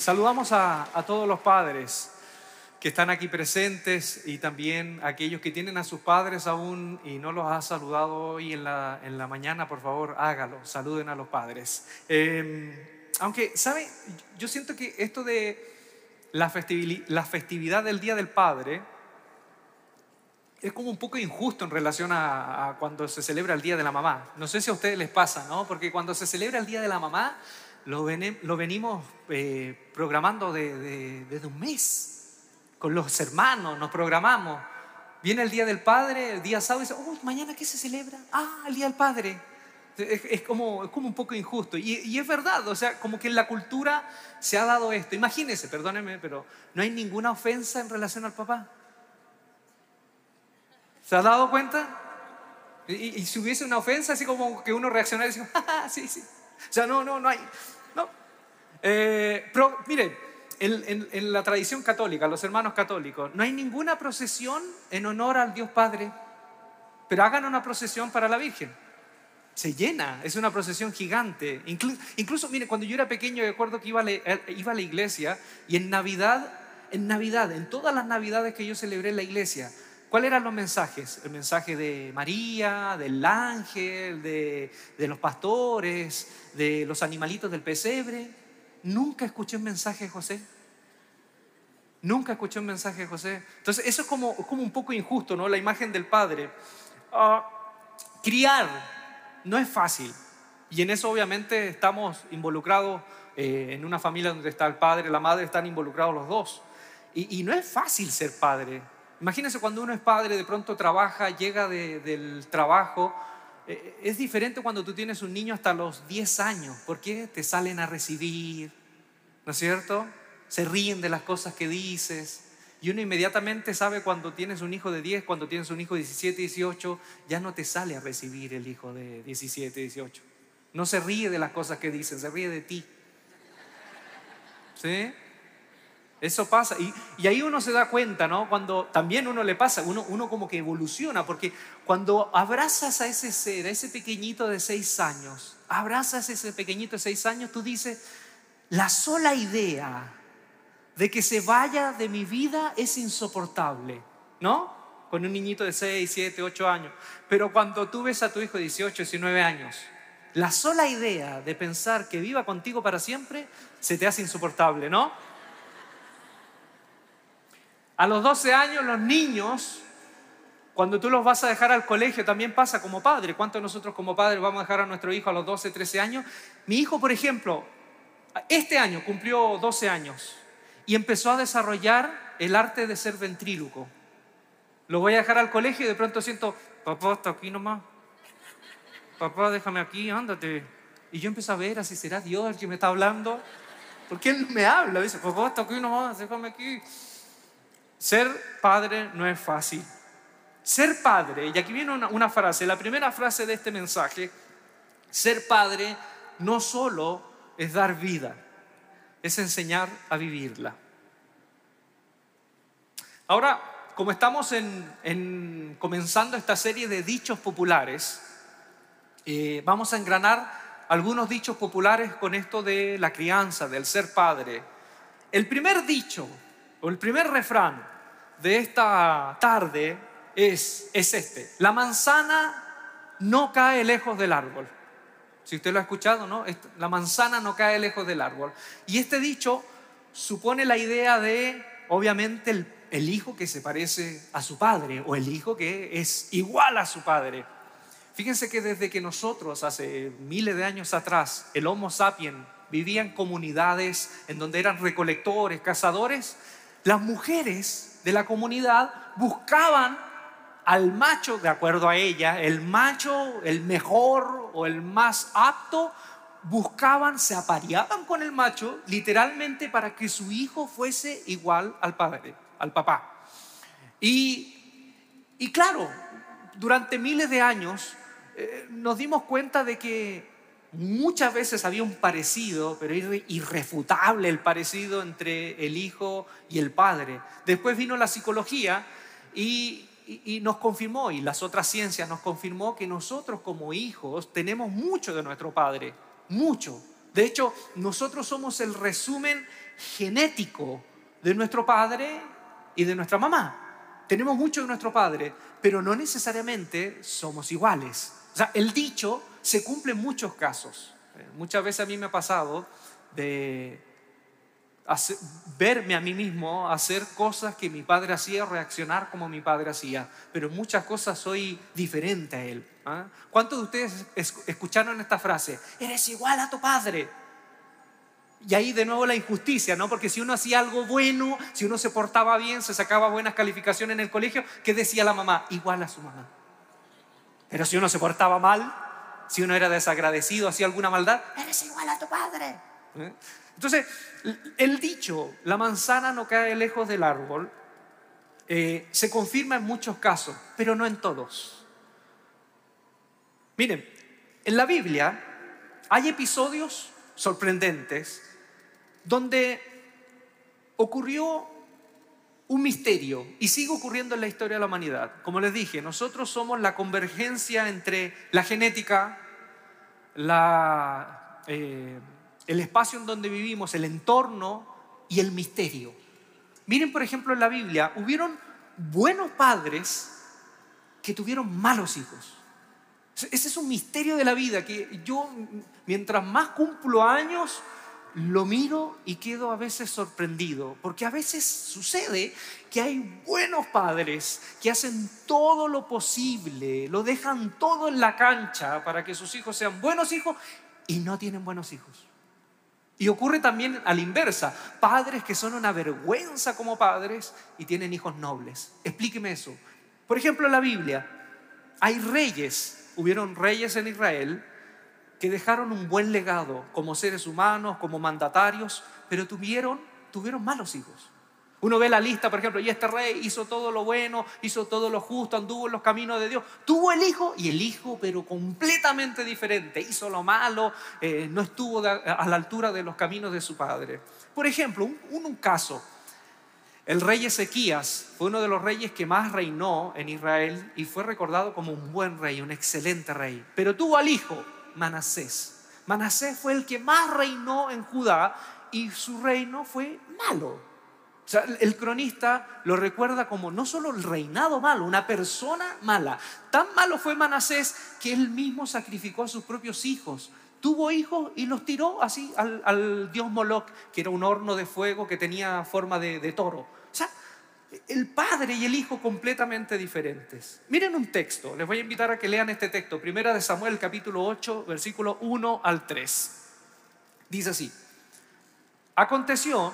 Saludamos a, todos los padres que están aquí presentes y también a aquellos que tienen a sus padres aún y no los ha saludado hoy en la, en la mañana, por favor, hágalo, saluden a los padres. Em, aunque, ¿sabe? Yo siento que esto de la, la festividad del Día del Padre es como un poco injusto en relación a, a, cuando se celebra el Día de la Mamá. No sé si a ustedes les pasa, ¿no? Porque cuando se celebra el Día de la Mamá, lo, venimos eh, programando desde un mes. Con los hermanos nos programamos. Viene el Día del Padre, el día sábado, y dice, oh, mañana qué se celebra? Ah, el Día del Padre. Es, como, es como un poco injusto. Y, y, es verdad, o sea, como que en la cultura se ha dado esto. Imagínense, perdónenme, pero no hay ninguna ofensa en relación al papá. ¿Se ha dado cuenta? Y, si hubiese una ofensa, así como que uno reaccionara y dice, ah, sí, sí. O sea, no, no, no hay. No. Eh, pero, mire, en, la tradición católica, los hermanos católicos, no hay ninguna procesión en honor al Dios Padre, pero hagan una procesión para la Virgen. Se llena, es una procesión gigante. Incluso, incluso mire, cuando yo era pequeño, recuerdo que iba a, eh, iba a la iglesia y en Navidad, en Navidad, en todas las Navidades que yo celebré en la iglesia, ¿Cuáles eran los mensajes? El mensaje de María, del ángel, de, los pastores, de los animalitos del pesebre. Nunca escuché un mensaje de José. Nunca escuché un mensaje de José. Entonces, eso es como, un poco injusto, ¿no? La imagen del padre. Ah, criar no es fácil. Y en eso obviamente estamos involucrados eh, en una familia donde está el padre, la madre, están involucrados los dos. Y no es fácil ser padre. Imagínense cuando uno es padre, de pronto trabaja, llega del trabajo. Eh, es diferente cuando tú tienes un niño hasta los 10 años, porque te salen a recibir, ¿no es cierto? Se ríen de las cosas que dices. Y uno inmediatamente sabe cuando tienes un hijo de 10, cuando tienes un hijo de 17, 18, ya no te sale a recibir el hijo de 17, 18. No se ríe de las cosas que dicen, se ríe de ti. ¿Sí? Eso pasa. Y, ahí uno se da cuenta, ¿no? Cuando también uno le pasa, uno, uno como que evoluciona, porque cuando abrazas a ese ser, a ese pequeñito de seis años, abrazas a ese pequeñito de seis años, tú dices, la sola idea de que se vaya de mi vida es insoportable, ¿no? Con un niñito de seis, siete, ocho años. Pero cuando tú ves a tu hijo de 18, 19 años, la sola idea de pensar que viva contigo para siempre se te hace insoportable, ¿no? A los 12 años los niños, cuando tú los vas a dejar al colegio, también pasa como padre. ¿Cuántos nosotros como padres vamos a dejar a nuestro hijo a los 12, 13 años? Mi hijo, por ejemplo, este año cumplió 12 años y empezó a desarrollar el arte de ser ventríloco. Lo voy a dejar al colegio y de pronto siento, papá, está aquí nomás. Papá, déjame aquí, ándate. Y yo empiezo a ver, así será Dios el que me está hablando. Porque él me habla, dice, papá, está aquí nomás, déjame aquí. Ser padre no es fácil. Ser padre, y aquí viene una, frase, la primera frase de este mensaje, ser padre no solo es dar vida, es enseñar a vivirla. Ahora, como estamos en, comenzando esta serie de dichos populares, eh, vamos a engranar algunos dichos populares con esto de la crianza, del ser padre. El primer dicho o el primer refrán de esta tarde es, es este. La manzana no cae lejos del árbol. Si usted lo ha escuchado, ¿no? La manzana no cae lejos del árbol. Y este dicho supone la idea de, obviamente, el, hijo que se parece a su padre o el hijo que es igual a su padre. Fíjense que desde que nosotros, hace miles de años atrás, el Homo sapiens vivía en comunidades en donde eran recolectores, cazadores, las mujeres de la comunidad buscaban al macho, de acuerdo a ella, el macho, el mejor o el más apto, buscaban, se apareaban con el macho literalmente para que su hijo fuese igual al padre, al papá. Y, y claro, durante miles de años eh, nos dimos cuenta de que Muchas veces había un parecido, pero irrefutable el parecido entre el hijo y el padre. Después vino la psicología y, nos confirmó, y las otras ciencias nos confirmó que nosotros como hijos tenemos mucho de nuestro padre, mucho. De hecho, nosotros somos el resumen genético de nuestro padre y de nuestra mamá. Tenemos mucho de nuestro padre, pero no necesariamente somos iguales. O sea, el dicho se cumple en muchos casos. Eh, muchas veces a mí me ha pasado de verme a mí mismo hacer cosas que mi padre hacía, reaccionar como mi padre hacía, pero en muchas cosas soy diferente a él. ¿ah? ¿Cuántos de ustedes escucharon esta frase? Eres igual a tu padre. Y ahí de nuevo la injusticia, ¿no? Porque si uno hacía algo bueno, si uno se portaba bien, se sacaba buenas calificaciones en el colegio, ¿qué decía la mamá? Igual a su mamá. Pero si uno se portaba mal, si uno era desagradecido, hacía alguna maldad, eres igual a tu padre. ¿Eh? Entonces, el dicho, la manzana no cae lejos del árbol, eh, se confirma en muchos casos, pero no en todos. Miren, en la Biblia hay episodios sorprendentes donde ocurrió un misterio y sigue ocurriendo en la historia de la humanidad. Como les dije, nosotros somos la convergencia entre la genética, eh, el espacio en donde vivimos, el entorno y el misterio. Miren, por ejemplo, en la Biblia, hubieron buenos padres que tuvieron malos hijos. Ese es un misterio de la vida que yo, mientras más cumplo años, lo miro y quedo a veces sorprendido, porque a veces sucede que hay buenos padres que hacen todo lo posible, lo dejan todo en la cancha para que sus hijos sean buenos hijos y no tienen buenos hijos. Y ocurre también a la inversa, padres que son una vergüenza como padres y tienen hijos nobles. Explíqueme eso. Por ejemplo, en la Biblia hay reyes, hubieron reyes en Israel que dejaron un buen legado como seres humanos, como mandatarios, pero tuvieron, tuvieron malos hijos. Uno ve la lista, por ejemplo, y este rey hizo todo lo bueno, hizo todo lo justo, anduvo en los caminos de Dios. Tuvo el hijo y el hijo, pero completamente diferente. Hizo lo malo, eh, no estuvo a la altura de los caminos de su padre. Por ejemplo, un, un caso. El rey Ezequías fue uno de los reyes que más reinó en Israel y fue recordado como un buen rey, un excelente rey. Pero tuvo al hijo, Manasés. Manasés fue el que más reinó en Judá y su reino fue malo. O sea, el cronista lo recuerda como no solo el reinado malo, una persona mala. Tan malo fue Manasés que él mismo sacrificó a sus propios hijos. Tuvo hijos y los tiró así al, dios Moloch, que era un horno de fuego que tenía forma de, de toro. O sea, el padre y el hijo completamente diferentes. Miren un texto, les voy a invitar a que lean este texto, primera de Samuel capítulo 8, versículo 1 al 3. Dice así, aconteció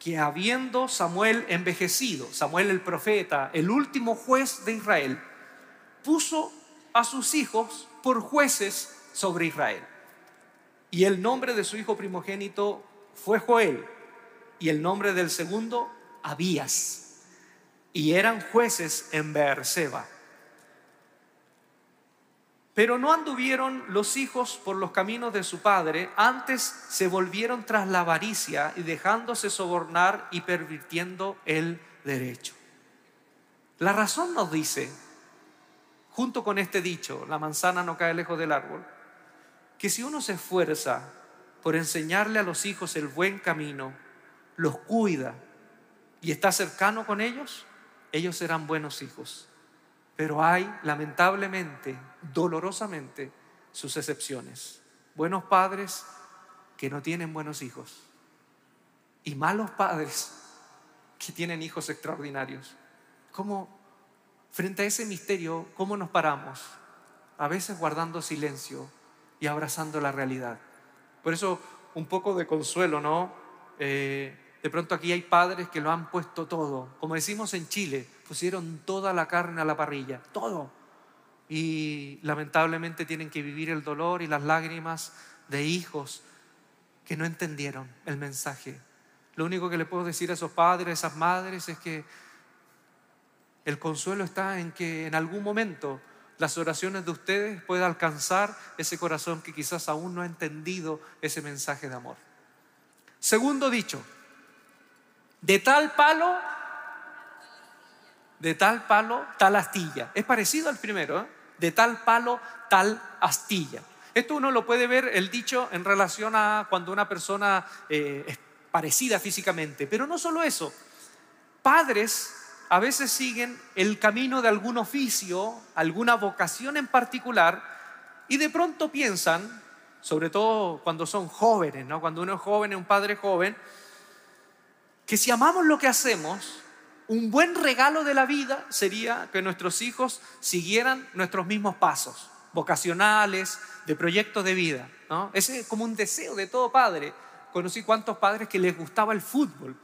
que habiendo Samuel envejecido, Samuel el profeta, el último juez de Israel, puso a sus hijos por jueces sobre Israel. Y el nombre de su hijo primogénito fue Joel, y el nombre del segundo Abías, y eran jueces en Beerseba. Pero no anduvieron los hijos por los caminos de su padre, antes se volvieron tras la avaricia y dejándose sobornar y pervirtiendo el derecho. La razón nos dice, junto con este dicho, la manzana no cae lejos del árbol, que si uno se esfuerza por enseñarle a los hijos el buen camino, los cuida, y está cercano con ellos, ellos serán buenos hijos. Pero hay, lamentablemente, dolorosamente, sus excepciones. Buenos padres que no tienen buenos hijos. Y malos padres que tienen hijos extraordinarios. ¿Cómo, frente a ese misterio, cómo nos paramos? A veces guardando silencio y abrazando la realidad. Por eso, un poco de consuelo, ¿no? Eh, de pronto aquí hay padres que lo han puesto todo. Como decimos en Chile, pusieron toda la carne a la parrilla, todo. Y lamentablemente tienen que vivir el dolor y las lágrimas de hijos que no entendieron el mensaje. Lo único que le puedo decir a esos padres, a esas madres, es que el consuelo está en que en algún momento las oraciones de ustedes puedan alcanzar ese corazón que quizás aún no ha entendido ese mensaje de amor. Segundo dicho, de tal palo, de tal palo, tal astilla. Es parecido al primero, ¿eh? de tal palo, tal astilla. Esto uno lo puede ver, el dicho, en relación a cuando una persona eh, parecida físicamente. Pero no solo eso, padres a veces siguen el camino de algún oficio, alguna vocación en particular, y de pronto piensan, sobre todo cuando son jóvenes, ¿no? cuando uno es joven, es un padre joven, que si amamos lo que hacemos, un buen regalo de la vida sería que nuestros hijos siguieran nuestros mismos pasos, vocacionales, de proyectos de vida. ¿no? Ese es como un deseo de todo padre. Conocí cuantos padres que les gustaba el fútbol,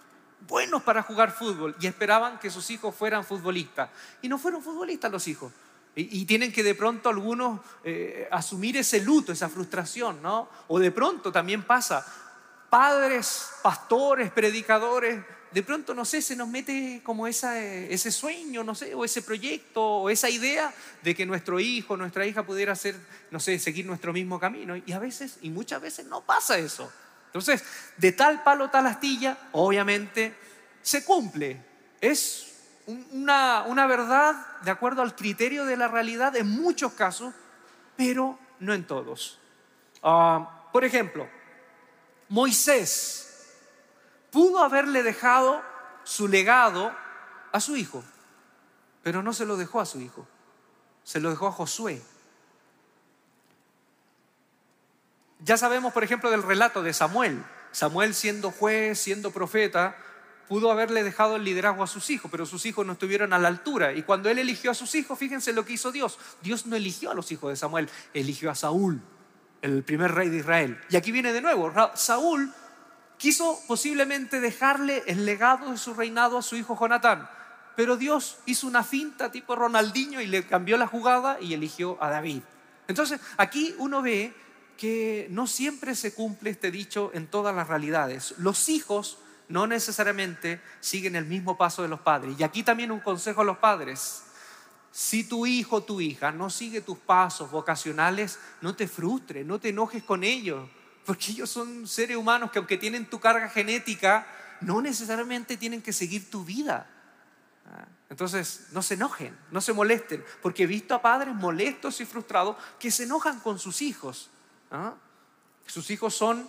buenos para jugar fútbol, y esperaban que sus hijos fueran futbolistas. Y no fueron futbolistas los hijos. Y, tienen que de pronto algunos eh, asumir ese luto, esa frustración, ¿no? O de pronto también pasa, padres, pastores, predicadores, de pronto, no sé, se nos mete como esa, ese sueño, no sé, o ese proyecto, o esa idea de que nuestro hijo, nuestra hija pudiera hacer, no sé, seguir nuestro mismo camino. Y a veces, y muchas veces no pasa eso. Entonces, de tal palo, tal astilla, obviamente se cumple. Es una, una verdad de acuerdo al criterio de la realidad en muchos casos, pero no en todos. Ah, por ejemplo, Moisés pudo haberle dejado su legado a su hijo, pero no se lo dejó a su hijo, se lo dejó a Josué. Ya sabemos, por ejemplo, del relato de Samuel. Samuel siendo juez, siendo profeta, pudo haberle dejado el liderazgo a sus hijos, pero sus hijos no estuvieron a la altura. Y cuando él eligió a sus hijos, fíjense lo que hizo Dios. Dios no eligió a los hijos de Samuel, eligió a Saúl, el primer rey de Israel. Y aquí viene de nuevo, Saúl quiso posiblemente dejarle el legado de su reinado a su hijo Jonatán, pero Dios hizo una finta tipo Ronaldinho y le cambió la jugada y eligió a David. Entonces, aquí uno ve que no siempre se cumple este dicho en todas las realidades. Los hijos no necesariamente siguen el mismo paso de los padres. Y aquí también un consejo a los padres. Si tu hijo o tu hija no sigue tus pasos vocacionales, no te frustres, no te enojes con ellos porque ellos son seres humanos que aunque tienen tu carga genética, no necesariamente tienen que seguir tu vida. Ah, entonces, no se enojen, no se molesten, porque he visto a padres molestos y frustrados que se enojan con sus hijos. ¿ah? Sus hijos son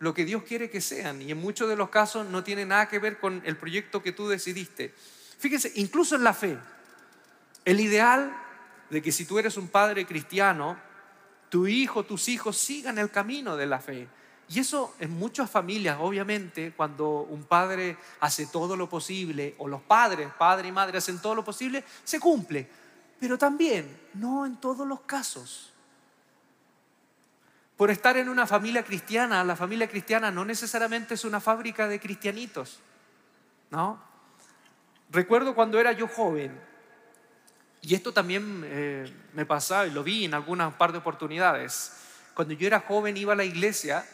lo que Dios quiere que sean y en muchos de los casos no tiene nada que ver con el proyecto que tú decidiste. Fíjense, incluso en la fe, el ideal de que si tú eres un padre cristiano, tu hijo, tus hijos sigan el camino de la fe. Y eso en muchas familias, obviamente, cuando un padre hace todo lo posible, o los padres, padre y madre, hacen todo lo posible, se cumple. Pero también, no en todos los casos. Por estar en una familia cristiana, la familia cristiana no necesariamente es una fábrica de cristianitos, ¿no? Recuerdo cuando era yo joven, y esto también eh, me pasaba y lo vi en algunas par de oportunidades. Cuando yo era joven iba a la iglesia,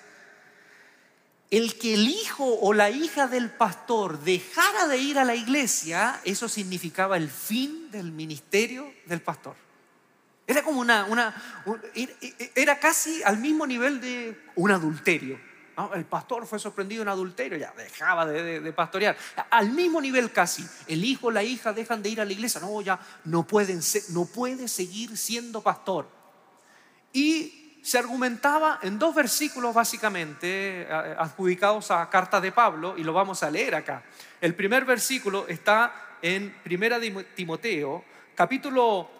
el que el hijo o la hija del pastor dejara de ir a la iglesia, eso significaba el fin del ministerio del pastor. Era como una, una era casi al mismo nivel de un adulterio. El pastor fue sorprendido en adulterio, ya dejaba de, pastorear. Al mismo nivel casi, el hijo o la hija dejan de ir a la iglesia, no, ya no, pueden no puede seguir siendo pastor. Y se argumentaba en dos versículos básicamente adjudicados a carta de Pablo, y lo vamos a leer acá. El primer versículo está en Primera Timoteo, capítulo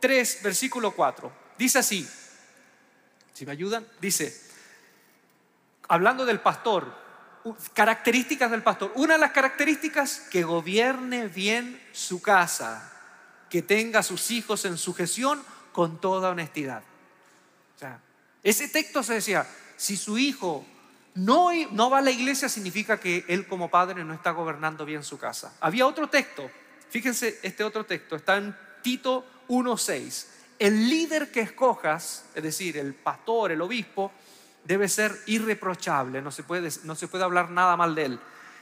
3, versículo 4. Dice así, si me ayudan, dice, hablando del pastor, características del pastor. Una de las características, que gobierne bien su casa, que tenga a sus hijos en sujeción con toda honestidad. Ese texto se decía, si su hijo no, no va a la iglesia, significa que él como padre no está gobernando bien su casa. Había otro texto, fíjense este otro texto, está en Tito 1.6. El líder que escojas, es decir, el pastor, el obispo, debe ser irreprochable, no se, puede, no se puede hablar nada mal de él.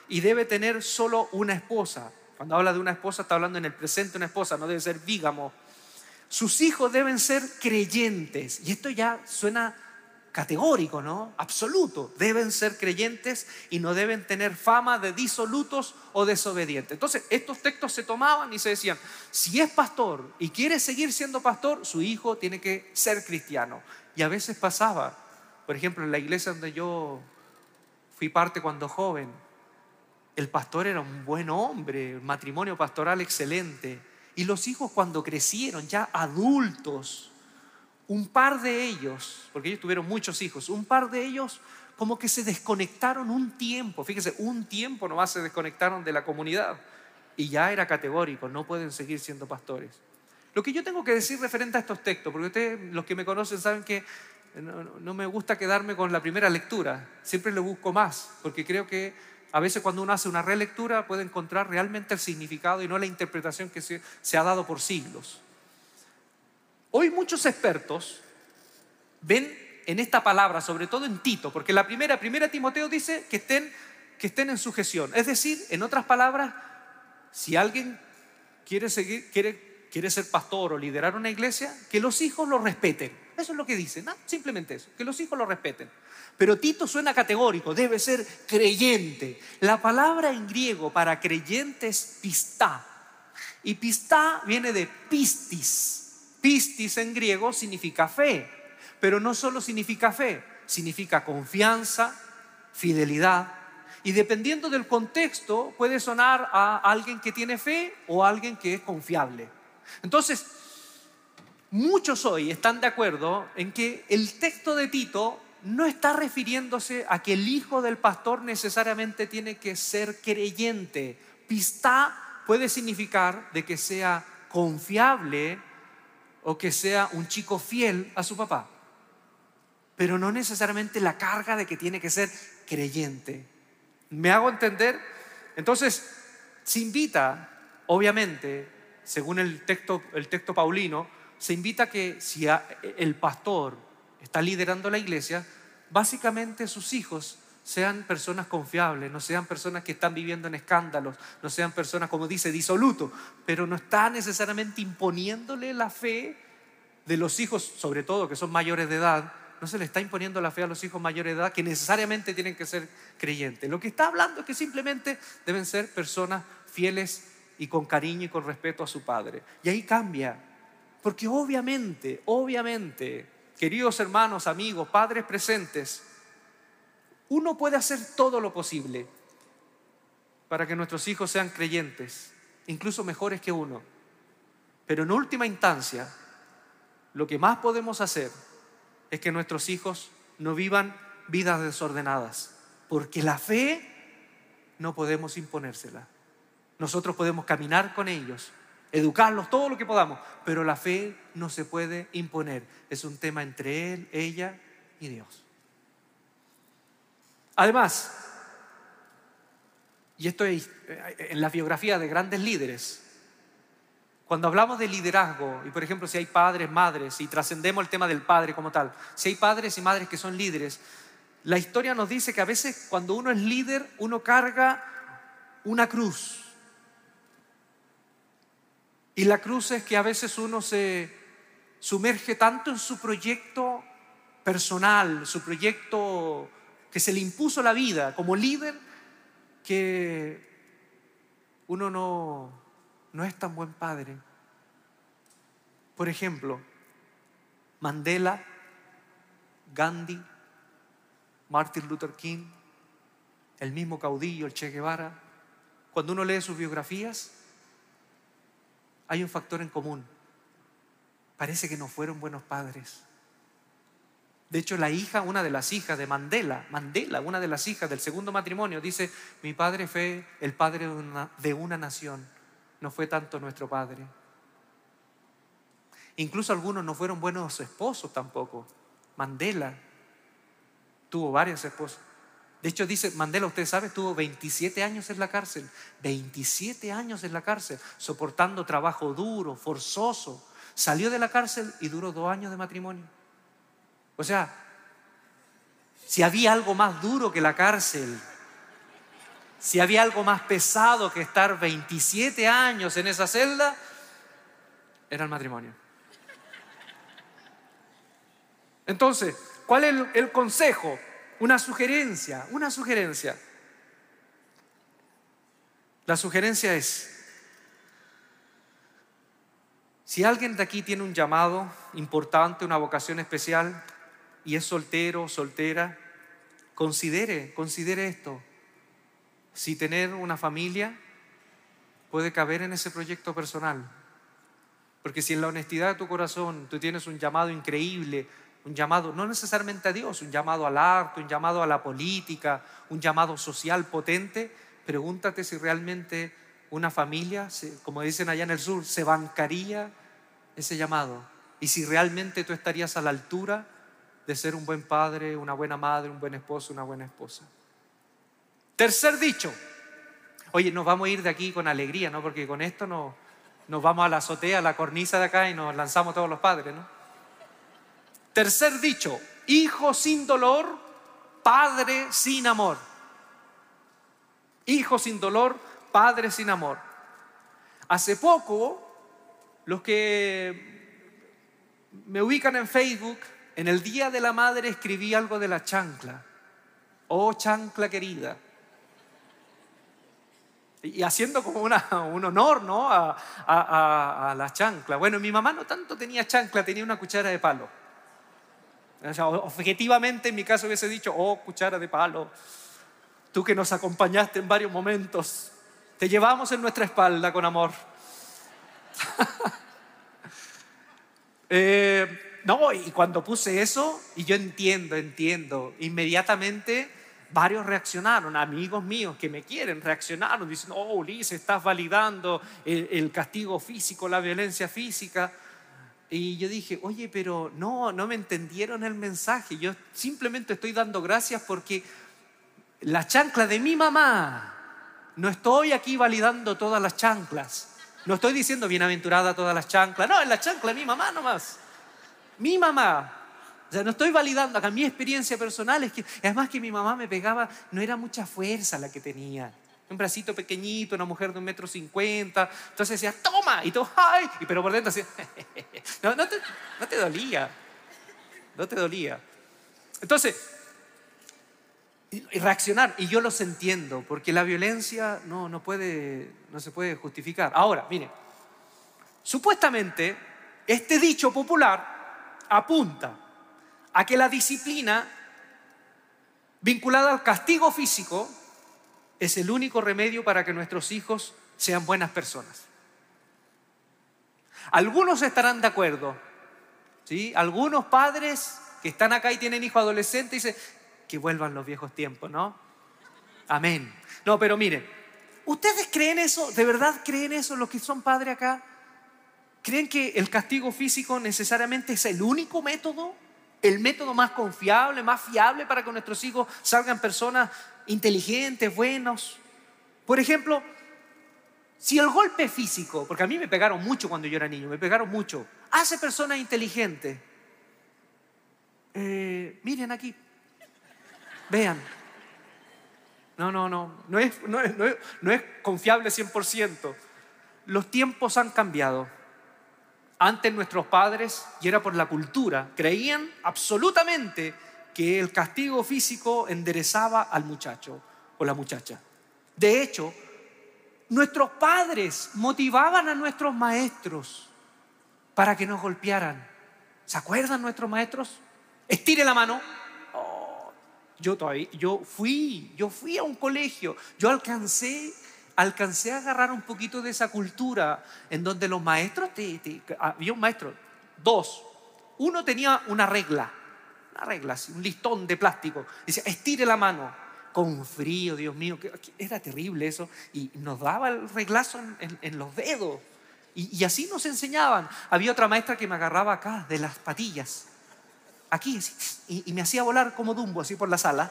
Y debe tener solo una esposa. Cuando habla de una esposa, está hablando en el presente una esposa, no debe ser vígamo. Sus hijos deben ser creyentes. Y esto ya suena categórico, ¿no? Absoluto. Deben ser creyentes y no deben tener fama de disolutos o desobedientes. Entonces, estos textos se tomaban y se decían, si es pastor y quiere seguir siendo pastor, su hijo tiene que ser cristiano. Y a veces pasaba por ejemplo, en la iglesia donde yo fui parte cuando joven. El pastor era un buen hombre, un matrimonio pastoral excelente. Y los hijos cuando crecieron, ya adultos, un par de ellos, porque ellos tuvieron muchos hijos, un par de ellos como que se desconectaron un tiempo, fíjese, un tiempo nomás se desconectaron de la comunidad y ya era categórico, no pueden seguir siendo pastores. Lo que yo tengo que decir referente a estos textos, porque ustedes, los que me conocen, saben que no, me gusta quedarme con la primera lectura, siempre le busco más, porque creo que a veces cuando uno hace una relectura puede encontrar realmente el significado y no la interpretación que se, ha dado por siglos. Hoy muchos expertos ven en esta palabra, sobre todo en Tito, porque la primera, primera Timoteo dice que estén, que estén en sujeción. Es decir, en otras palabras, si alguien quiere, seguir, quiere ser pastor o liderar una iglesia, que los hijos lo respeten. Eso es lo que dice, simplemente eso, que los hijos lo respeten. Pero Tito suena categórico, debe ser creyente. La palabra en griego para creyente es pistá. Y pistá viene de pistis. Pistis en griego significa fe. Pero no solo significa fe, significa confianza, fidelidad. Y dependiendo del contexto, puede sonar a alguien que tiene fe o a alguien que es confiable. Entonces, muchos hoy están de acuerdo en que el texto de Tito no está refiriéndose a que el hijo del pastor necesariamente tiene que ser creyente. Pistá puede significar de que sea confiable o que sea un chico fiel a su papá pero no necesariamente la carga de que tiene que ser creyente. ¿Me hago entender? Entonces, se invita, obviamente, según el texto, el texto paulino, se invita que si el pastor está liderando la iglesia, básicamente sus hijos sean personas confiables, no sean personas que están viviendo en escándalos, no sean personas, como dice, disolutos, pero no está necesariamente imponiéndole la fe de los hijos, sobre todo que son mayores de edad, no se le está imponiendo la fe a los hijos mayores de edad que necesariamente tienen que ser creyentes. Lo que está hablando es que simplemente deben ser personas fieles y con cariño y con respeto a su padre. Y ahí cambia. Porque obviamente, obviamente, queridos hermanos, amigos, padres presentes, uno puede hacer todo lo posible para que nuestros hijos sean creyentes, incluso mejores que uno. Pero en última instancia, lo que más podemos hacer es que nuestros hijos no vivan vidas desordenadas, porque la fe no podemos imponérsela. Nosotros podemos caminar con ellos, educarlos todo lo que podamos, pero la fe no se puede imponer. Es un tema entre él, ella y Dios. Además, y esto es en la biografía de grandes líderes, cuando hablamos de liderazgo, y por ejemplo si hay padres, madres, y trascendemos el tema del padre como tal, si hay padres y madres que son líderes, la historia nos dice que a veces cuando uno es líder, uno carga una cruz. Y la cruz es que a veces uno se sumerge tanto en su proyecto personal, su proyecto que se le impuso la vida como líder, que uno no, no es tan buen padre. Por ejemplo, Mandela, Gandhi, Martin Luther King, el mismo caudillo, el Che Guevara. Cuando uno lee sus biografías, hay un factor en común. Parece que no fueron buenos padres. De hecho, la hija, una de las hijas de Mandela, Mandela, una de las hijas del segundo matrimonio, dice, mi padre fue el padre de una, de una nación no fue tanto nuestro padre. Incluso algunos no fueron buenos esposos tampoco. Mandela tuvo varios esposos. De hecho, dice Mandela, usted sabe, tuvo 27 años en la cárcel. 27 años en la cárcel, soportando trabajo duro, forzoso. Salió de la cárcel y duró dos años de matrimonio. O sea, si había algo más duro que la cárcel, si había algo más pesado que estar 27 años en esa celda, era el matrimonio. Entonces, ¿cuál es el, consejo? Una sugerencia, una sugerencia. La sugerencia es, si alguien de aquí tiene un llamado importante, una vocación especial, y es soltero, soltera, considere, considere esto. Si tener una familia puede caber en ese proyecto personal. Porque si en la honestidad de tu corazón tú tienes un llamado increíble, un llamado no necesariamente a Dios, un llamado al arte, un llamado a la política, un llamado social potente, pregúntate si realmente una familia, como dicen allá en el sur, se bancaría ese llamado. Y si realmente tú estarías a la altura de ser un buen padre, una buena madre, un buen esposo, una buena esposa. Tercer dicho. Oye, nos vamos a ir de aquí con alegría, ¿no? Porque con esto nos, nos vamos a la azotea, a la cornisa de acá y nos lanzamos todos los padres, ¿no? Tercer dicho, hijo sin dolor, padre sin amor. Hijo sin dolor, padre sin amor. Hace poco, los que me ubican en Facebook, en el Día de la Madre escribí algo de la chancla. Oh, chancla querida. Y haciendo como un honor ¿no? a, a la chancla. Bueno, mi mamá no tanto tenía chancla, tenía una cuchara de palo. O sea, objetivamente en mi caso hubiese dicho, oh, cuchara de palo, tú que nos acompañaste en varios momentos, te llevamos en nuestra espalda con amor. Eh, no, y cuando puse eso, y yo entiendo, entiendo, inmediatamente varios reaccionaron, amigos míos que me quieren, reaccionaron diciendo, oh Ulises, estás validando el castigo físico, la violencia física. Y yo dije, oye, pero no, no me entendieron el mensaje. Yo simplemente estoy dando gracias porque la chancla de mi mamá, no estoy aquí validando todas las chanclas. No estoy diciendo bienaventurada todas las chanclas. No, es la chancla de mi mamá nomás. Mi mamá. O sea, no estoy validando acá. Mi experiencia personal es que, además que mi mamá me pegaba, no era mucha fuerza la que tenía un bracito pequeñito, una mujer de un metro cincuenta. Entonces decía, toma, y todo, ay, y pero por dentro así, no, no, te, no te dolía, no te dolía. Entonces, y reaccionar, y yo los entiendo, porque la violencia no, no, puede, no se puede justificar. Ahora, mire, supuestamente este dicho popular apunta a que la disciplina vinculada al castigo físico es el único remedio para que nuestros hijos sean buenas personas. Algunos estarán de acuerdo, ¿sí? Algunos padres que están acá y tienen hijos adolescentes dicen que vuelvan los viejos tiempos, ¿no? Amén. No, pero miren, ¿ustedes creen eso? ¿De verdad creen eso los que son padres acá? ¿Creen que el castigo físico necesariamente es el único método? ¿El método más confiable, más fiable para que nuestros hijos salgan personas inteligentes, buenos. Por ejemplo, si el golpe físico, porque a mí me pegaron mucho cuando yo era niño, me pegaron mucho, hace personas inteligentes. Eh, miren aquí, vean. No, no, no, no es, no es, no es, no es confiable 100%. Los tiempos han cambiado. Antes nuestros padres, y era por la cultura, creían absolutamente que el castigo físico enderezaba al muchacho o la muchacha. De hecho, nuestros padres motivaban a nuestros maestros para que nos golpearan. ¿Se acuerdan nuestros maestros? Estire la mano. Oh, yo todavía, fui, yo fui a un colegio, yo alcancé, alcancé a agarrar un poquito de esa cultura en donde los maestros, había un maestro, dos, uno tenía una regla, una regla, un listón de plástico. Dice, estire la mano con frío, Dios mío, era terrible eso. Y nos daba el reglazo en, los dedos. Y, así nos enseñaban. Había otra maestra que me agarraba acá, de las patillas. Aquí, y, me hacía volar como Dumbo, así por la sala.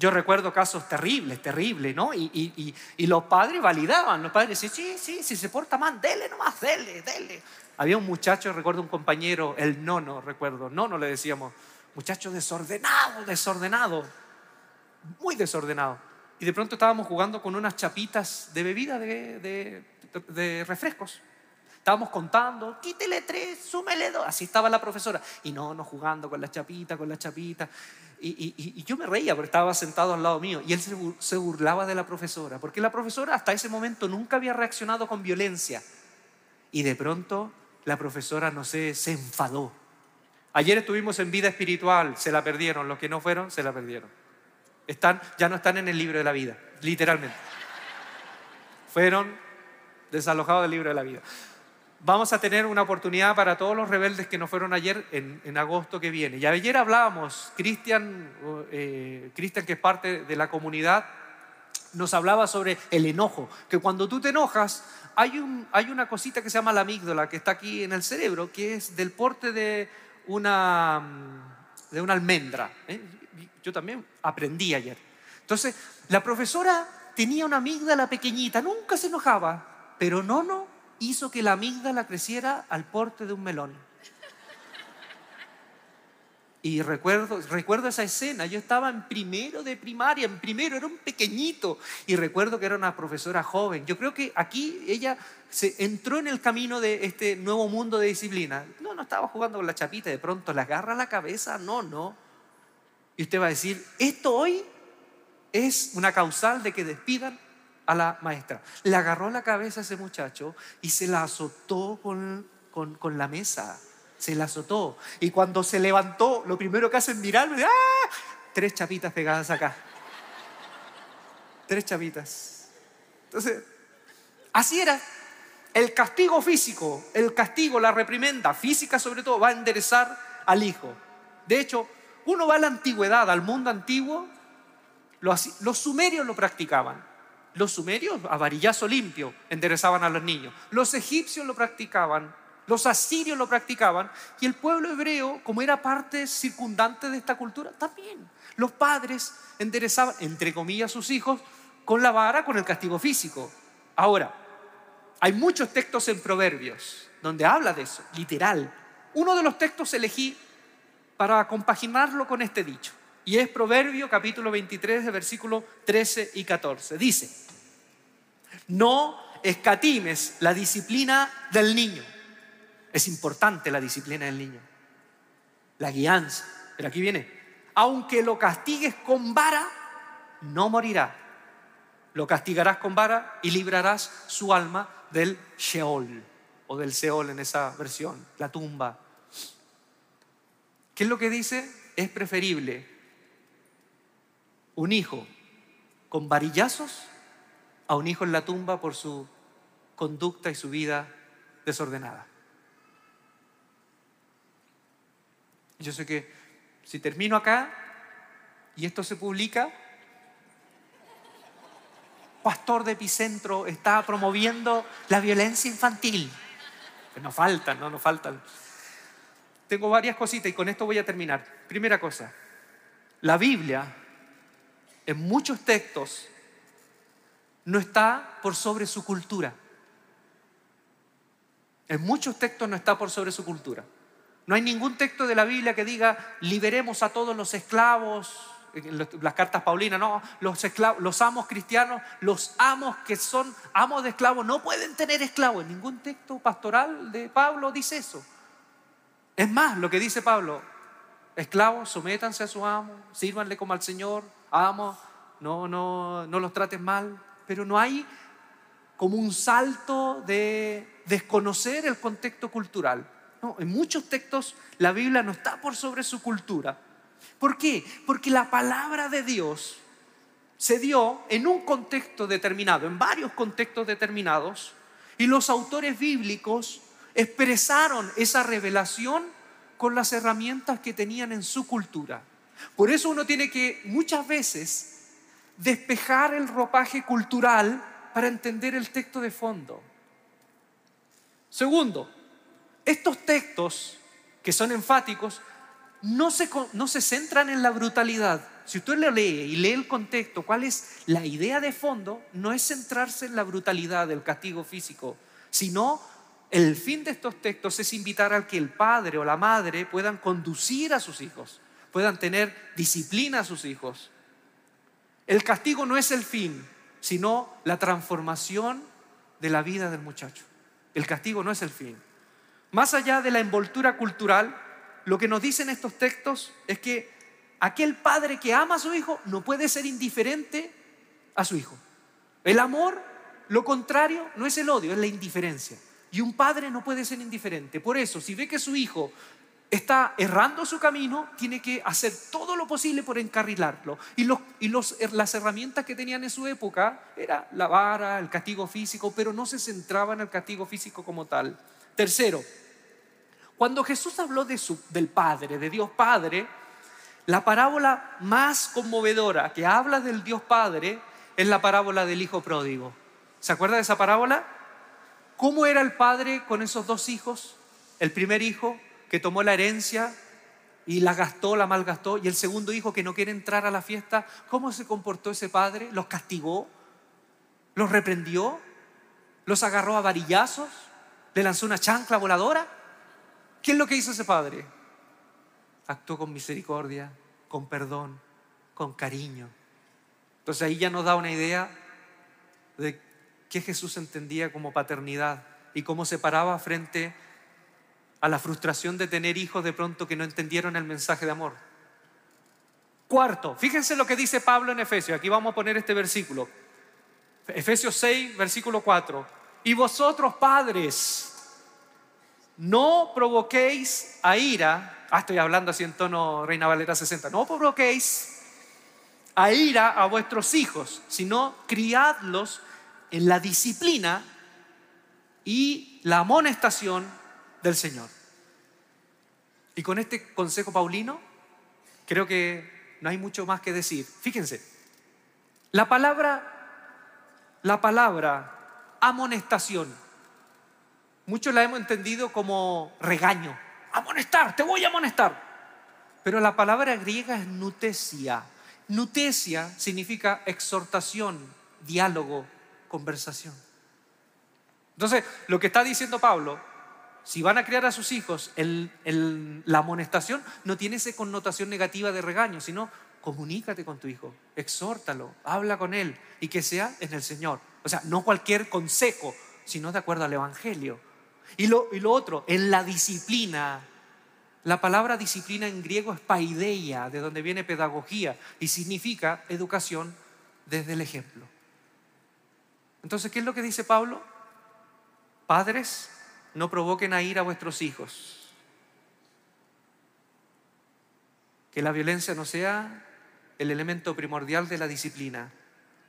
Yo recuerdo casos terribles, terribles, ¿no? Y, y, los padres validaban, los padres decían, sí, sí, si se porta mal, dele nomás, dele, dele. Había un muchacho, recuerdo un compañero, el nono, recuerdo, nono le decíamos, muchacho desordenado, desordenado, muy desordenado. Y de pronto estábamos jugando con unas chapitas de bebida, de, refrescos. Estábamos contando, quítele tres, súmele dos. Así estaba la profesora. Y no, no jugando con la chapita, con la chapita. Y, yo me reía porque estaba sentado al lado mío. Y él se, se burlaba de la profesora. Porque la profesora hasta ese momento nunca había reaccionado con violencia. Y de pronto la profesora, no sé, se enfadó. Ayer estuvimos en vida espiritual, se la perdieron. Los que no fueron, se la perdieron. Están, ya no están en el libro de la vida, literalmente. Fueron desalojados del libro de la vida. Vamos a tener una oportunidad para todos los rebeldes que no fueron ayer en, agosto que viene. Y ayer hablábamos, Cristian, eh, Cristian que es parte de la comunidad, nos hablaba sobre el enojo, que cuando tú te enojas, hay, un, hay una cosita que se llama la amígdala, que está aquí en el cerebro, que es del porte de una, de una almendra. ¿eh? Yo también aprendí ayer. Entonces, la profesora tenía una amígdala pequeñita, nunca se enojaba, pero no, no, hizo que la amígdala creciera al porte de un melón. Y recuerdo, recuerdo esa escena, yo estaba en primero de primaria, en primero, era un pequeñito, y recuerdo que era una profesora joven. Yo creo que aquí ella se entró en el camino de este nuevo mundo de disciplina. No, no estaba jugando con la chapita, de pronto le agarra la cabeza, no, no. Y usted va a decir, esto hoy es una causal de que despidan a la maestra. Le agarró la cabeza a ese muchacho y se la azotó con, con, con la mesa se la azotó. Y cuando se levantó, lo primero que hace es mirarme, ¡ah! Tres chapitas pegadas acá. Tres chapitas. Entonces, así era. El castigo físico, el castigo, la reprimenda física sobre todo, va a enderezar al hijo. De hecho, uno va a la antigüedad, al mundo antiguo, los sumerios lo practicaban. Los sumerios a varillazo limpio enderezaban a los niños. Los egipcios lo practicaban los asirios lo practicaban y el pueblo hebreo, como era parte circundante de esta cultura, también. Los padres enderezaban, entre comillas, a sus hijos con la vara, con el castigo físico. Ahora, hay muchos textos en Proverbios donde habla de eso, literal. Uno de los textos elegí para compaginarlo con este dicho. Y es Proverbio capítulo 23, de versículos 13 y 14. Dice, no escatimes la disciplina del niño es importante la disciplina del niño, la guianza. Pero aquí viene, aunque lo castigues con vara, no morirá. Lo castigarás con vara y librarás su alma del Sheol o del Seol en esa versión, la tumba. ¿Qué es lo que dice? Es preferible un hijo con varillazos a un hijo en la tumba por su conducta y su vida desordenada. Yo sé que si termino acá y esto se publica, pastor de Epicentro está promoviendo la violencia infantil. Pues nos faltan, no nos faltan. Tengo varias cositas y con esto voy a terminar. Primera cosa, la Biblia en muchos textos no está por sobre su cultura. En muchos textos no está por sobre su cultura. No hay ningún texto de la Biblia que diga liberemos a todos los esclavos, las cartas paulinas, no, los esclavos, los amos cristianos, los amos que son amos de esclavos no pueden tener esclavos. Ningún texto pastoral de Pablo dice eso. Es más, lo que dice Pablo, esclavos, sométanse a su amo, sírvanle como al Señor, amos, no, no, no los traten mal, pero no hay como un salto de desconocer el contexto cultural en muchos textos la Biblia no está por sobre su cultura. ¿Por qué? Porque la palabra de Dios se dio en un contexto determinado, en varios contextos determinados, y los autores bíblicos expresaron esa revelación con las herramientas que tenían en su cultura. Por eso uno tiene que muchas veces despejar el ropaje cultural para entender el texto de fondo. Segundo, estos textos, que son enfáticos, no se, no se centran en la brutalidad. Si usted lo lee y lee el contexto, cuál es la idea de fondo, no es centrarse en la brutalidad del castigo físico, sino el fin de estos textos es invitar a que el padre o la madre puedan conducir a sus hijos, puedan tener disciplina a sus hijos. El castigo no es el fin, sino la transformación de la vida del muchacho. El castigo no es el fin. Más allá de la envoltura cultural, lo que nos dicen estos textos es que aquel padre que ama a su hijo no puede ser indiferente a su hijo. El amor, lo contrario, no es el odio, es la indiferencia. Y un padre no puede ser indiferente. Por eso, si ve que su hijo está errando su camino, tiene que hacer todo lo posible por encarrilarlo. Y, los, y los, las herramientas que tenían en su época era la vara, el castigo físico, pero no se centraba en el castigo físico como tal. Tercero, cuando Jesús habló de su, del Padre, de Dios Padre, la parábola más conmovedora que habla del Dios Padre es la parábola del Hijo Pródigo. ¿Se acuerda de esa parábola? ¿Cómo era el Padre con esos dos hijos? El primer hijo que tomó la herencia y la gastó, la malgastó, y el segundo hijo que no quiere entrar a la fiesta, ¿cómo se comportó ese padre? ¿Los castigó? ¿Los reprendió? ¿Los agarró a varillazos? ¿Le lanzó una chancla voladora? ¿Qué es lo que hizo ese padre? Actuó con misericordia, con perdón, con cariño. Entonces ahí ya nos da una idea de qué Jesús entendía como paternidad y cómo se paraba frente a a la frustración de tener hijos de pronto que no entendieron el mensaje de amor. Cuarto, fíjense lo que dice Pablo en Efesios. Aquí vamos a poner este versículo. Efesios 6, versículo 4. Y vosotros padres, no provoquéis a ira. Ah, estoy hablando así en tono Reina Valera 60. No provoquéis a ira a vuestros hijos, sino criadlos en la disciplina y la amonestación del Señor. Y con este consejo paulino, creo que no hay mucho más que decir. Fíjense, la palabra, la palabra amonestación, muchos la hemos entendido como regaño. Amonestar, te voy a amonestar. Pero la palabra griega es nutesia. Nutesia significa exhortación, diálogo, conversación. Entonces, lo que está diciendo Pablo si van a criar a sus hijos, la amonestación no tiene esa connotación negativa de regaño, sino comunícate con tu hijo, exhórtalo, habla con él y que sea en el Señor. O sea, no cualquier consejo, sino de acuerdo al Evangelio. Y lo, y lo otro, en la disciplina. La palabra disciplina en griego es paideia, de donde viene pedagogía, y significa educación desde el ejemplo. Entonces, ¿qué es lo que dice Pablo? Padres, no provoquen a ir a vuestros hijos. Que la violencia no sea el elemento primordial de la disciplina,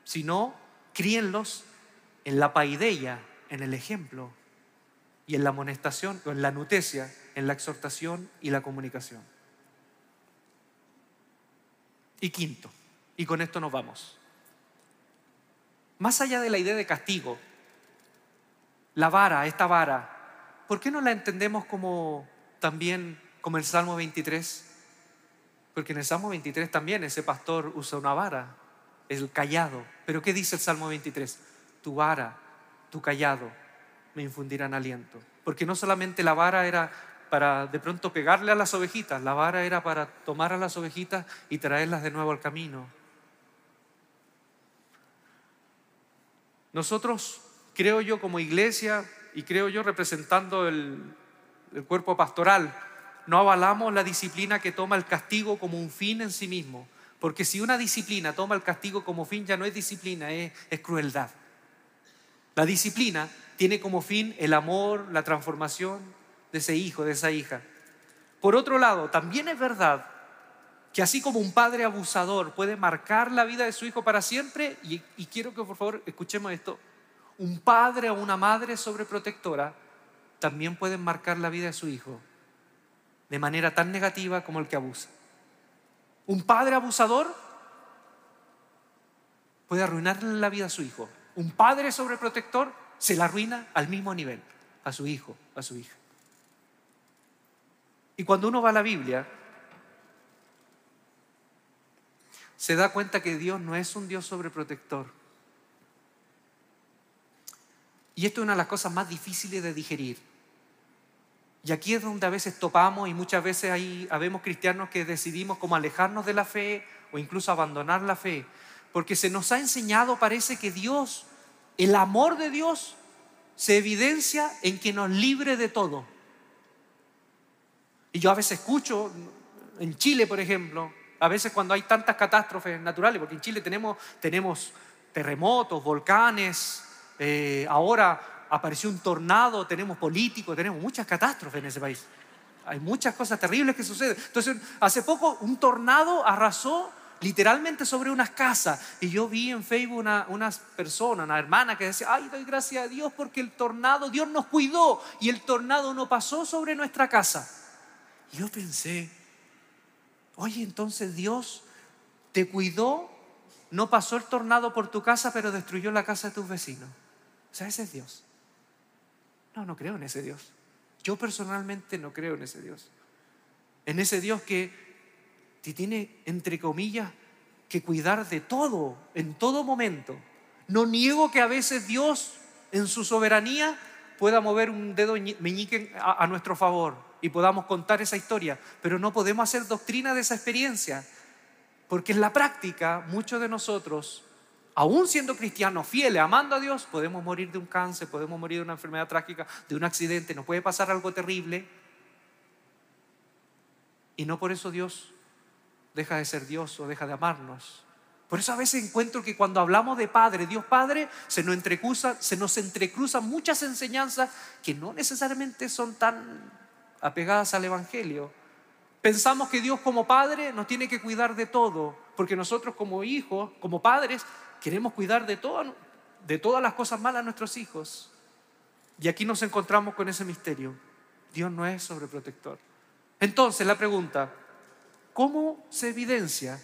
sino críenlos en la paideia, en el ejemplo, y en la amonestación, o en la nutecia, en la exhortación y la comunicación. Y quinto, y con esto nos vamos. Más allá de la idea de castigo, la vara, esta vara, ¿por qué no la entendemos como también como el Salmo 23? Porque en el Salmo 23 también ese pastor usa una vara, el callado. Pero ¿qué dice el Salmo 23? Tu vara, tu callado me infundirán aliento. Porque no solamente la vara era para de pronto pegarle a las ovejitas, la vara era para tomar a las ovejitas y traerlas de nuevo al camino. Nosotros, creo yo, como iglesia, y creo yo representando el, cuerpo pastoral, no avalamos la disciplina que toma el castigo como un fin en sí mismo. Porque si una disciplina toma el castigo como fin, ya no es disciplina, es, es, crueldad. La disciplina tiene como fin el amor, la transformación de ese hijo, de esa hija. Por otro lado, también es verdad que así como un padre abusador puede marcar la vida de su hijo para siempre, y, y quiero que por favor escuchemos esto, un padre o una madre sobreprotectora también pueden marcar la vida de su hijo de manera tan negativa como el que abusa. Un padre abusador puede arruinarle la vida a su hijo. Un padre sobreprotector se la arruina al mismo nivel a su hijo, a su hija. Y cuando uno va a la Biblia, se da cuenta que Dios no es un Dios sobreprotector. Y esto es una de las cosas más difíciles de digerir. Y aquí es donde a veces topamos y muchas veces ahí habemos cristianos que decidimos como alejarnos de la fe o incluso abandonar la fe. Porque se nos ha enseñado, parece que Dios, el amor de Dios, se evidencia en que nos libre de todo. Y yo a veces escucho, en Chile por ejemplo, a veces cuando hay tantas catástrofes naturales, porque en Chile tenemos, tenemos terremotos, volcanes, eh, ahora apareció un tornado, tenemos políticos, tenemos muchas catástrofes en ese país. Hay muchas cosas terribles que suceden. Entonces, hace poco un tornado arrasó literalmente sobre unas casas. Y yo vi en Facebook una, una persona, una hermana que decía, ay, doy gracias a Dios porque el tornado, Dios nos cuidó y el tornado no pasó sobre nuestra casa. Y yo pensé, oye, entonces Dios te cuidó, no pasó el tornado por tu casa, pero destruyó la casa de tus vecinos. O sea, ese es Dios. No, no creo en ese Dios. Yo personalmente no creo en ese Dios. En ese Dios que te tiene, entre comillas, que cuidar de todo, en todo momento. No niego que a veces Dios, en su soberanía, pueda mover un dedo meñique a, a nuestro favor y podamos contar esa historia, pero no podemos hacer doctrina de esa experiencia, porque en la práctica muchos de nosotros, aún siendo cristianos fieles, amando a Dios, podemos morir de un cáncer, podemos morir de una enfermedad trágica, de un accidente, nos puede pasar algo terrible, y no por eso Dios deja de ser Dios o deja de amarnos. Por eso a veces encuentro que cuando hablamos de Padre, Dios Padre, se nos entrecruza, entrecruzan muchas enseñanzas que no necesariamente son tan apegadas al Evangelio. Pensamos que Dios como Padre nos tiene que cuidar de todo, porque nosotros como hijos, como padres, queremos cuidar de, todo, de todas las cosas malas a nuestros hijos. Y aquí nos encontramos con ese misterio. Dios no es sobreprotector. Entonces la pregunta, ¿Cómo se evidencia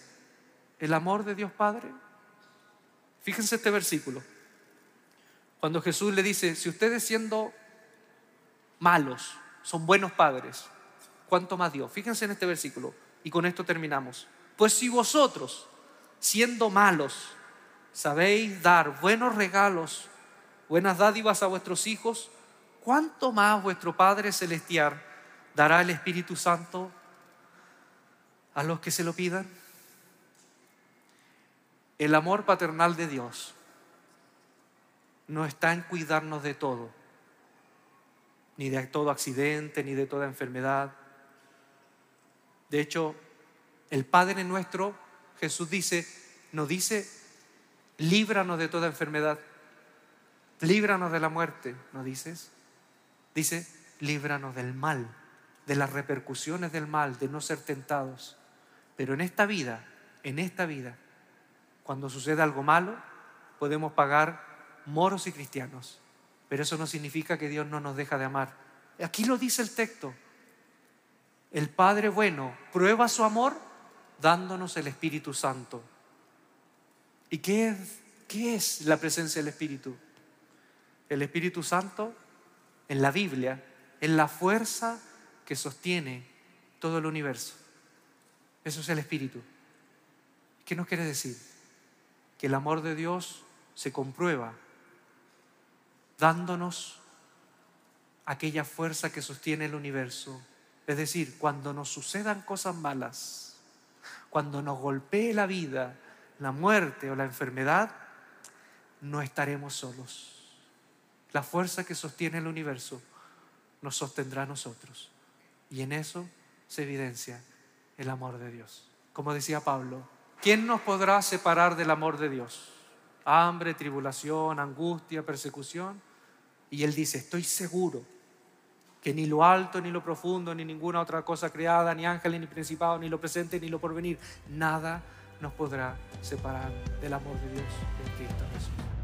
el amor de Dios Padre? Fíjense este versículo. Cuando Jesús le dice, si ustedes siendo malos son buenos padres, ¿cuánto más Dios? Fíjense en este versículo y con esto terminamos. Pues si vosotros, siendo malos, sabéis dar buenos regalos, buenas dádivas a vuestros hijos, ¿cuánto más vuestro Padre Celestial dará el Espíritu Santo a los que se lo pidan? El amor paternal de Dios no está en cuidarnos de todo, ni de todo accidente, ni de toda enfermedad. De hecho, el Padre nuestro, Jesús dice, nos dice, líbranos de toda enfermedad, líbranos de la muerte, ¿no dices? Dice, líbranos del mal, de las repercusiones del mal, de no ser tentados. Pero en esta vida, en esta vida, cuando sucede algo malo, podemos pagar moros y cristianos. Pero eso no significa que Dios no nos deja de amar. Aquí lo dice el texto. El Padre bueno prueba su amor dándonos el Espíritu Santo. ¿Y qué es, qué es la presencia del Espíritu? El Espíritu Santo en la Biblia es la fuerza que sostiene todo el universo. Eso es el Espíritu. ¿Qué nos quiere decir? Que el amor de Dios se comprueba dándonos aquella fuerza que sostiene el universo. Es decir, cuando nos sucedan cosas malas, cuando nos golpee la vida, la muerte o la enfermedad, no estaremos solos. La fuerza que sostiene el universo nos sostendrá a nosotros. Y en eso se evidencia el amor de Dios. Como decía Pablo, ¿quién nos podrá separar del amor de Dios? Hambre, tribulación, angustia, persecución. Y él dice, estoy seguro que ni lo alto, ni lo profundo, ni ninguna otra cosa creada, ni ángeles, ni principado, ni lo presente, ni lo porvenir, nada nos podrá separar del amor de Dios en Cristo Jesús.